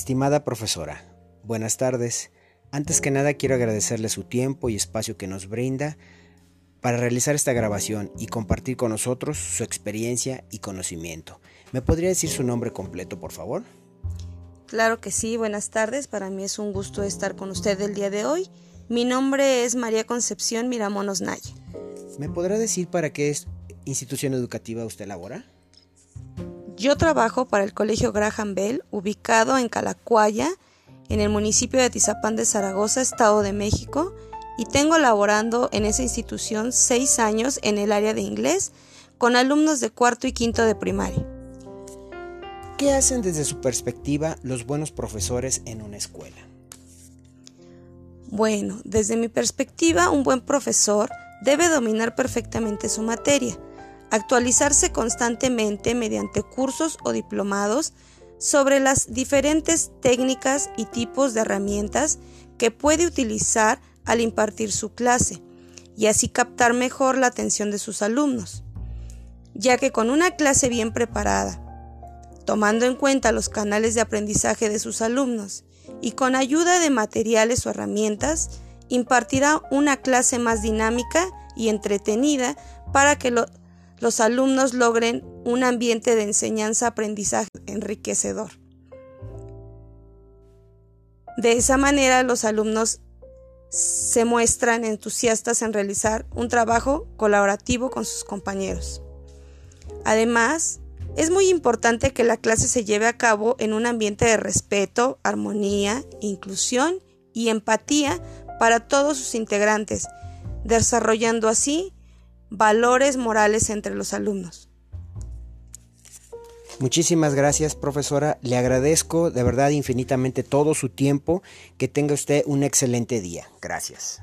Estimada profesora, buenas tardes. Antes que nada quiero agradecerle su tiempo y espacio que nos brinda para realizar esta grabación y compartir con nosotros su experiencia y conocimiento. ¿Me podría decir su nombre completo, por favor? Claro que sí, buenas tardes. Para mí es un gusto estar con usted el día de hoy. Mi nombre es María Concepción Miramonos Naya. ¿Me podrá decir para qué institución educativa usted labora? Yo trabajo para el Colegio Graham Bell, ubicado en Calacuaya, en el municipio de Atizapán de Zaragoza, Estado de México, y tengo laborando en esa institución seis años en el área de inglés con alumnos de cuarto y quinto de primaria. ¿Qué hacen desde su perspectiva los buenos profesores en una escuela? Bueno, desde mi perspectiva, un buen profesor debe dominar perfectamente su materia actualizarse constantemente mediante cursos o diplomados sobre las diferentes técnicas y tipos de herramientas que puede utilizar al impartir su clase y así captar mejor la atención de sus alumnos, ya que con una clase bien preparada, tomando en cuenta los canales de aprendizaje de sus alumnos y con ayuda de materiales o herramientas, impartirá una clase más dinámica y entretenida para que lo, los alumnos logren un ambiente de enseñanza-aprendizaje enriquecedor. De esa manera los alumnos se muestran entusiastas en realizar un trabajo colaborativo con sus compañeros. Además, es muy importante que la clase se lleve a cabo en un ambiente de respeto, armonía, inclusión y empatía para todos sus integrantes, desarrollando así valores morales entre los alumnos. Muchísimas gracias, profesora. Le agradezco de verdad infinitamente todo su tiempo. Que tenga usted un excelente día. Gracias.